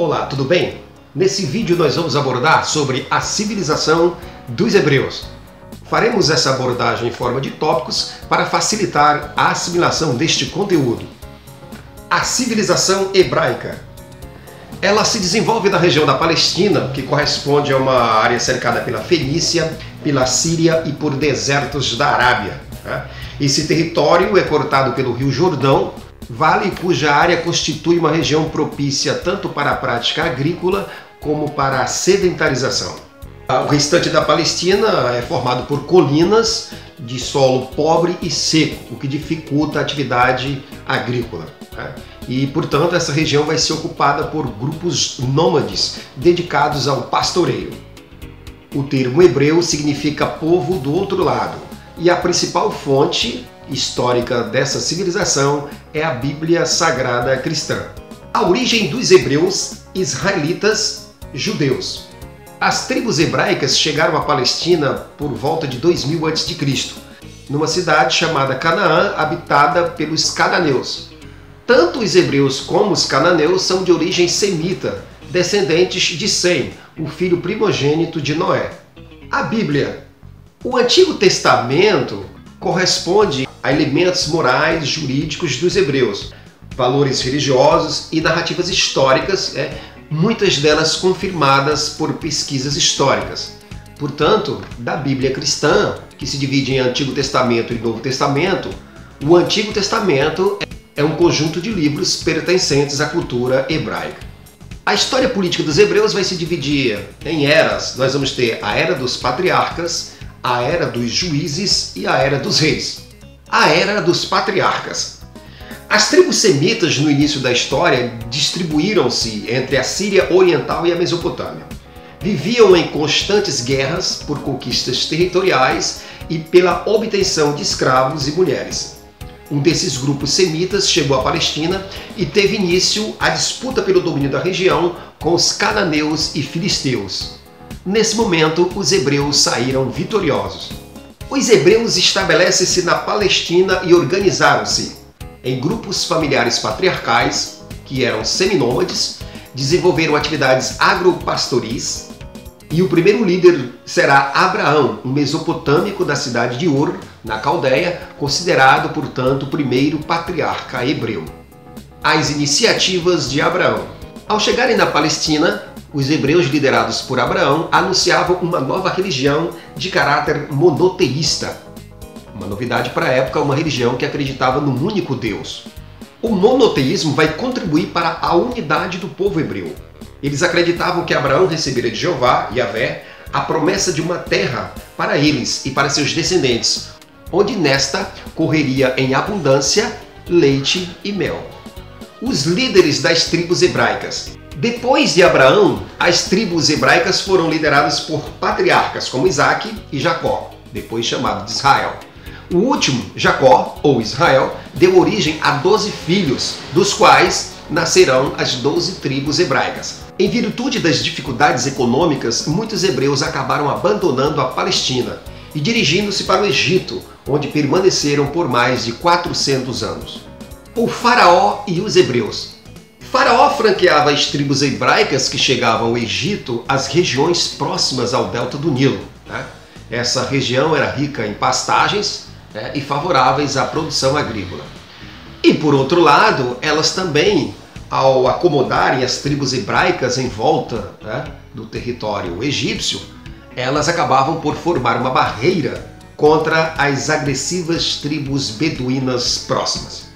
Olá, tudo bem? Nesse vídeo nós vamos abordar sobre a civilização dos hebreus. Faremos essa abordagem em forma de tópicos para facilitar a assimilação deste conteúdo. A civilização hebraica. Ela se desenvolve na região da Palestina, que corresponde a uma área cercada pela Fenícia, pela Síria e por desertos da Arábia. Né? Esse território é cortado pelo rio Jordão, vale cuja área constitui uma região propícia tanto para a prática agrícola como para a sedentarização. O restante da Palestina é formado por colinas de solo pobre e seco, o que dificulta a atividade agrícola. Né? E, portanto, essa região vai ser ocupada por grupos nômades dedicados ao pastoreio. O termo hebreu significa povo do outro lado, e a principal fonte histórica dessa civilização é a Bíblia Sagrada Cristã. A origem dos hebreus, israelitas, judeus. As tribos hebraicas chegaram à Palestina por volta de 2000 a.C., numa cidade chamada Canaã, habitada pelos cananeus. Tanto os hebreus como os cananeus são de origem semita, descendentes de Sem, o filho primogênito de Noé. A Bíblia. O Antigo Testamento corresponde a elementos morais, jurídicos dos hebreus, valores religiosos e narrativas históricas, é, muitas delas confirmadas por pesquisas históricas. Portanto, da Bíblia cristã, que se divide em Antigo Testamento e Novo Testamento, o Antigo Testamento é um conjunto de livros pertencentes à cultura hebraica. A história política dos hebreus vai se dividir em eras. Nós vamos ter a era dos patriarcas, a era dos juízes e a era dos reis a era dos patriarcas. As tribos semitas no início da história distribuíram-se entre a Síria Oriental e a Mesopotâmia. Viviam em constantes guerras por conquistas territoriais e pela obtenção de escravos e mulheres. Um desses grupos semitas chegou à Palestina e teve início a disputa pelo domínio da região com os cananeus e filisteus. Nesse momento, os hebreus saíram vitoriosos. Os hebreus estabelecem-se na Palestina e organizaram-se em grupos familiares patriarcais, que eram seminômades, desenvolveram atividades agropastoris, e o primeiro líder será Abraão, um mesopotâmico da cidade de Ur, na Caldeia, considerado, portanto, o primeiro patriarca hebreu. As iniciativas de Abraão. Ao chegarem na Palestina, os hebreus liderados por Abraão anunciavam uma nova religião de caráter monoteísta. Uma novidade para a época, uma religião que acreditava num único Deus. O monoteísmo vai contribuir para a unidade do povo hebreu. Eles acreditavam que Abraão recebera de Jeová, Yahvé, a promessa de uma terra para eles e para seus descendentes, onde nesta correria em abundância leite e mel. Os líderes das tribos hebraicas depois de Abraão, as tribos hebraicas foram lideradas por patriarcas como Isaac e Jacó, depois chamado de Israel. O último, Jacó, ou Israel, deu origem a doze filhos, dos quais nascerão as doze tribos hebraicas. Em virtude das dificuldades econômicas, muitos hebreus acabaram abandonando a Palestina e dirigindo-se para o Egito, onde permaneceram por mais de 400 anos. O Faraó e os Hebreus Faraó franqueava as tribos hebraicas que chegavam ao Egito as regiões próximas ao delta do Nilo. Né? Essa região era rica em pastagens né, e favoráveis à produção agrícola. E por outro lado, elas também, ao acomodarem as tribos hebraicas em volta né, do território egípcio, elas acabavam por formar uma barreira contra as agressivas tribos beduínas próximas.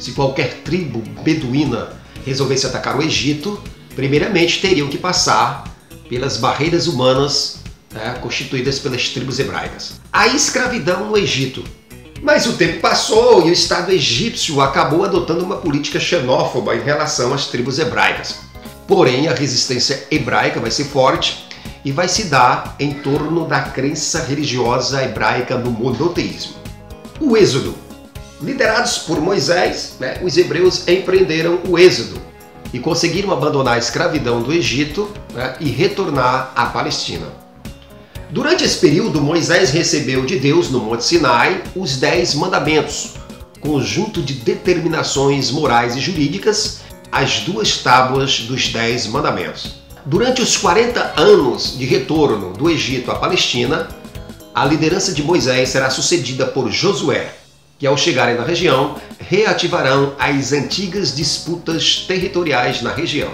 Se qualquer tribo beduína resolvesse atacar o Egito, primeiramente teriam que passar pelas barreiras humanas né, constituídas pelas tribos hebraicas. A escravidão no Egito. Mas o tempo passou e o Estado egípcio acabou adotando uma política xenófoba em relação às tribos hebraicas. Porém, a resistência hebraica vai ser forte e vai se dar em torno da crença religiosa hebraica no monoteísmo. O Êxodo Liderados por Moisés, né, os hebreus empreenderam o êxodo e conseguiram abandonar a escravidão do Egito né, e retornar à Palestina. Durante esse período, Moisés recebeu de Deus no Monte Sinai os Dez Mandamentos, conjunto de determinações morais e jurídicas as duas tábuas dos Dez Mandamentos. Durante os 40 anos de retorno do Egito à Palestina, a liderança de Moisés será sucedida por Josué, que ao chegarem na região, reativarão as antigas disputas territoriais na região.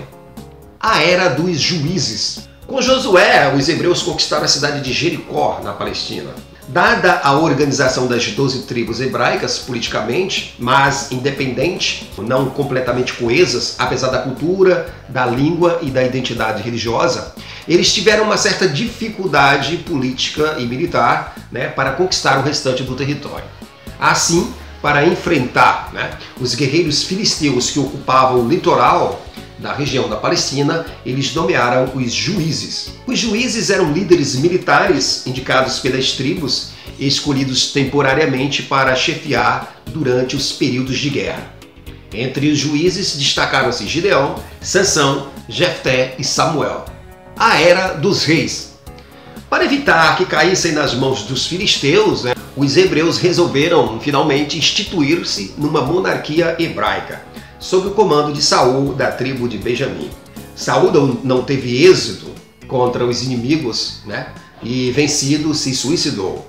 A Era dos Juízes. Com Josué, os hebreus conquistaram a cidade de Jericó, na Palestina. Dada a organização das 12 tribos hebraicas politicamente, mas independente, não completamente coesas, apesar da cultura, da língua e da identidade religiosa, eles tiveram uma certa dificuldade política e militar né, para conquistar o restante do território. Assim, para enfrentar né, os guerreiros filisteus que ocupavam o litoral da região da Palestina, eles nomearam os juízes. Os juízes eram líderes militares indicados pelas tribos escolhidos temporariamente para chefiar durante os períodos de guerra. Entre os juízes destacaram-se Gideão, Sansão, Jefté e Samuel. A Era dos Reis. Para evitar que caíssem nas mãos dos filisteus, né, os hebreus resolveram finalmente instituir-se numa monarquia hebraica sob o comando de Saul da tribo de Benjamim. Saul não teve êxito contra os inimigos, né? E vencido se suicidou.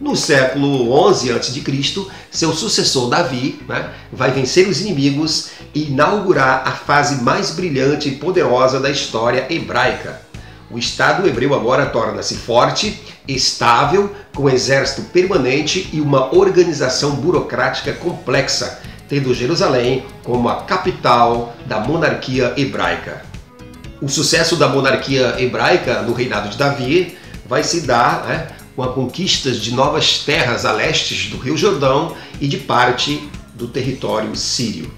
No século 11 a.C., seu sucessor Davi né, vai vencer os inimigos e inaugurar a fase mais brilhante e poderosa da história hebraica. O Estado hebreu agora torna-se forte, estável, com exército permanente e uma organização burocrática complexa, tendo Jerusalém como a capital da monarquia hebraica. O sucesso da monarquia hebraica no reinado de Davi vai se dar né, com a conquista de novas terras a leste do Rio Jordão e de parte do território sírio.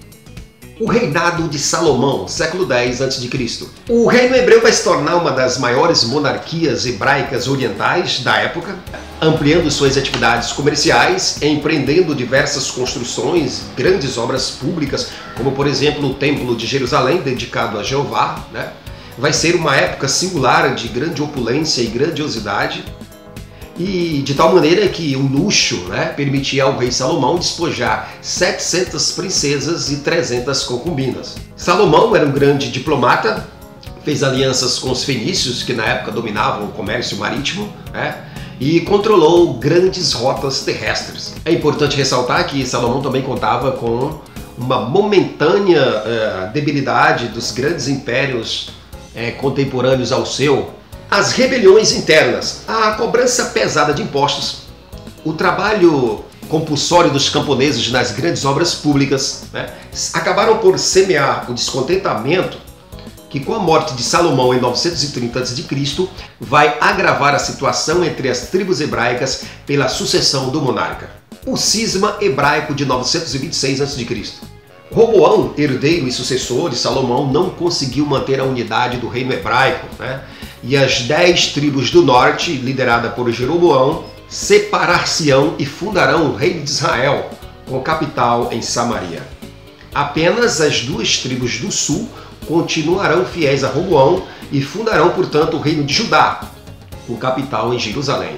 O reinado de Salomão, século X a.C. O reino hebreu vai se tornar uma das maiores monarquias hebraicas orientais da época, ampliando suas atividades comerciais, empreendendo diversas construções, grandes obras públicas, como por exemplo o Templo de Jerusalém, dedicado a Jeová. Né? Vai ser uma época singular de grande opulência e grandiosidade, e de tal maneira que o luxo né, permitia ao rei Salomão despojar 700 princesas e 300 concubinas. Salomão era um grande diplomata, fez alianças com os fenícios, que na época dominavam o comércio marítimo, né, e controlou grandes rotas terrestres. É importante ressaltar que Salomão também contava com uma momentânea uh, debilidade dos grandes impérios uh, contemporâneos ao seu, as rebeliões internas, a cobrança pesada de impostos, o trabalho compulsório dos camponeses nas grandes obras públicas, né, acabaram por semear o descontentamento que com a morte de Salomão em 930 a.C. vai agravar a situação entre as tribos hebraicas pela sucessão do monarca. O cisma hebraico de 926 a.C. Roboão, herdeiro e sucessor de Salomão, não conseguiu manter a unidade do reino hebraico, né? E as dez tribos do norte, liderada por Jeroboão, separar-se-ão e fundarão o reino de Israel, com capital em Samaria. Apenas as duas tribos do sul continuarão fiéis a Roboão e fundarão, portanto, o reino de Judá, com capital em Jerusalém.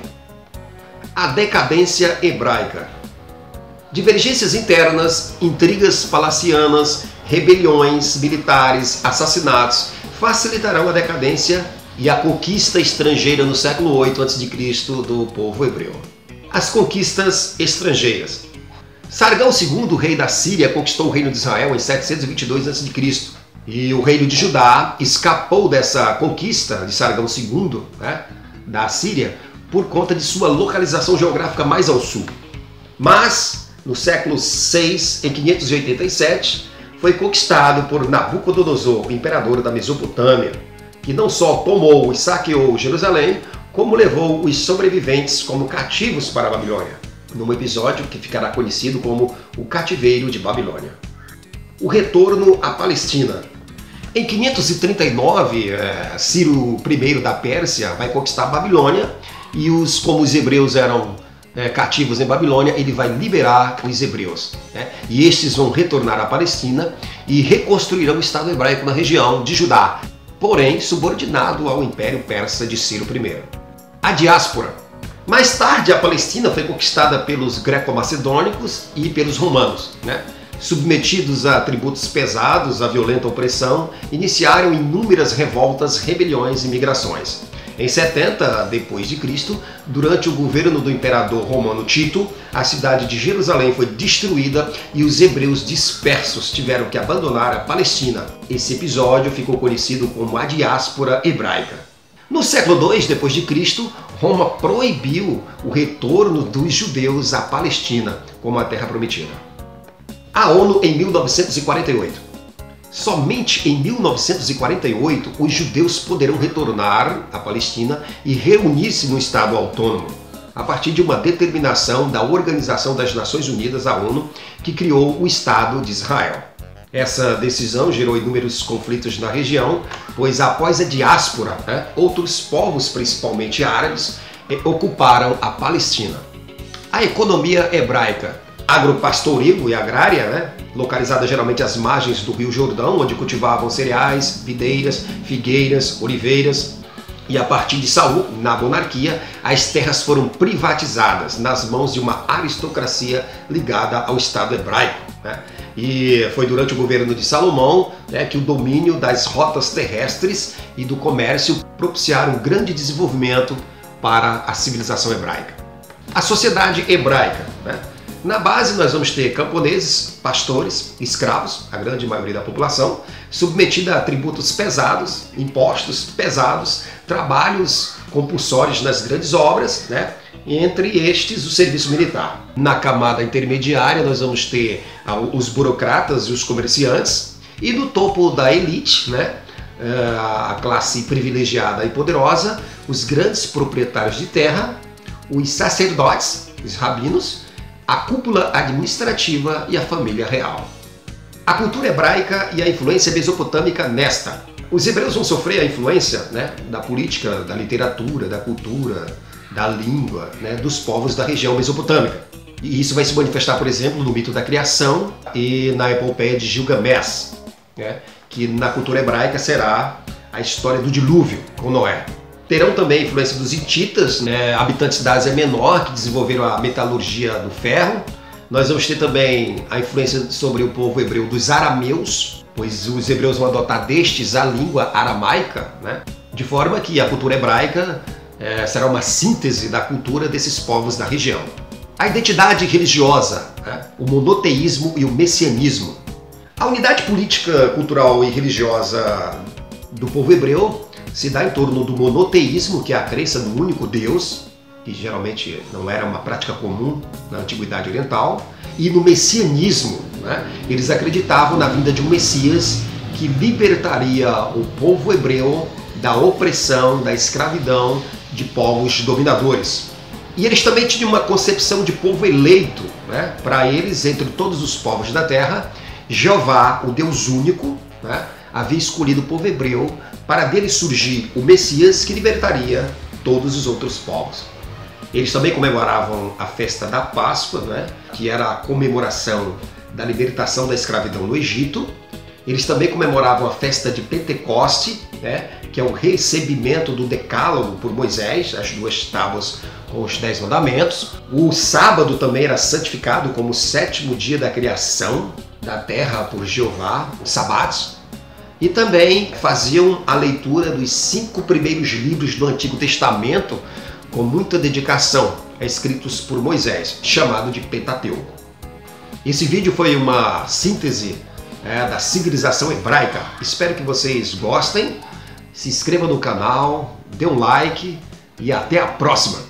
A decadência hebraica. Divergências internas, intrigas palacianas, rebeliões militares, assassinatos facilitarão a decadência e a conquista estrangeira no século 8 a.C. do povo hebreu. As conquistas estrangeiras. Sargão II, rei da Síria, conquistou o reino de Israel em 722 a.C. E o reino de Judá escapou dessa conquista de Sargão II, né, da Síria, por conta de sua localização geográfica mais ao sul. Mas, no século VI, em 587, foi conquistado por Nabucodonosor, imperador da Mesopotâmia que não só tomou e saqueou Jerusalém, como levou os sobreviventes como cativos para a Babilônia, num episódio que ficará conhecido como o Cativeiro de Babilônia. O retorno à Palestina. Em 539, é, Ciro I da Pérsia vai conquistar a Babilônia e os, como os hebreus eram é, cativos em Babilônia, ele vai liberar os hebreus. Né? E estes vão retornar à Palestina e reconstruirão o Estado hebraico na região de Judá, porém subordinado ao Império Persa de Ciro I. A diáspora. Mais tarde, a Palestina foi conquistada pelos greco-macedônicos e pelos romanos. Né? submetidos a tributos pesados, a violenta opressão, iniciaram inúmeras revoltas, rebeliões e migrações. Em 70 depois de Cristo, durante o governo do imperador romano Tito, a cidade de Jerusalém foi destruída e os hebreus dispersos tiveram que abandonar a Palestina. Esse episódio ficou conhecido como a diáspora hebraica. No século II depois de Cristo, Roma proibiu o retorno dos judeus à Palestina como a terra prometida. A ONU em 1948 Somente em 1948 os judeus poderão retornar à Palestina e reunir-se no Estado autônomo, a partir de uma determinação da Organização das Nações Unidas, a ONU, que criou o Estado de Israel. Essa decisão gerou inúmeros conflitos na região, pois após a diáspora, né, outros povos, principalmente árabes, eh, ocuparam a Palestina. A economia hebraica agropastoril e agrária, né? localizada geralmente às margens do Rio Jordão, onde cultivavam cereais, videiras, figueiras, oliveiras. E a partir de Saul, na monarquia, as terras foram privatizadas nas mãos de uma aristocracia ligada ao Estado hebraico. Né? E foi durante o governo de Salomão né, que o domínio das rotas terrestres e do comércio propiciaram um grande desenvolvimento para a civilização hebraica. A sociedade hebraica né, na base, nós vamos ter camponeses, pastores, escravos, a grande maioria da população, submetida a tributos pesados, impostos pesados, trabalhos compulsórios nas grandes obras, né? entre estes o serviço militar. Na camada intermediária, nós vamos ter ah, os burocratas e os comerciantes, e no topo da elite, né? Ah, a classe privilegiada e poderosa, os grandes proprietários de terra, os sacerdotes, os rabinos, a cúpula administrativa e a família real. A cultura hebraica e a influência mesopotâmica nesta. Os hebreus vão sofrer a influência né, da política, da literatura, da cultura, da língua, né, dos povos da região mesopotâmica. E isso vai se manifestar, por exemplo, no mito da criação e na epopeia de Gilgamesh, né, que na cultura hebraica será a história do dilúvio com Noé. Terão também a influência dos hititas, né, habitantes da Ásia Menor, que desenvolveram a metalurgia do ferro. Nós vamos ter também a influência sobre o povo hebreu dos arameus, pois os hebreus vão adotar destes a língua aramaica, né, de forma que a cultura hebraica é, será uma síntese da cultura desses povos da região. A identidade religiosa, né, o monoteísmo e o messianismo. A unidade política, cultural e religiosa do povo hebreu se dá em torno do monoteísmo, que é a crença no único Deus, que geralmente não era uma prática comum na Antiguidade Oriental, e no messianismo. Né? Eles acreditavam na vinda de um Messias que libertaria o povo hebreu da opressão, da escravidão de povos dominadores. E eles também tinham uma concepção de povo eleito. Né? Para eles, entre todos os povos da terra, Jeová, o Deus único, né? Havia escolhido o povo hebreu para dele surgir o Messias que libertaria todos os outros povos. Eles também comemoravam a festa da Páscoa, né, que era a comemoração da libertação da escravidão no Egito. Eles também comemoravam a festa de Pentecoste, né, que é o recebimento do Decálogo por Moisés, as duas tábuas com os Dez Mandamentos. O sábado também era santificado como o sétimo dia da criação da terra por Jeová, os sabados e também faziam a leitura dos cinco primeiros livros do Antigo Testamento com muita dedicação, escritos por Moisés, chamado de Pentateuco. Esse vídeo foi uma síntese é, da civilização hebraica. Espero que vocês gostem. Se inscreva no canal, dê um like e até a próxima!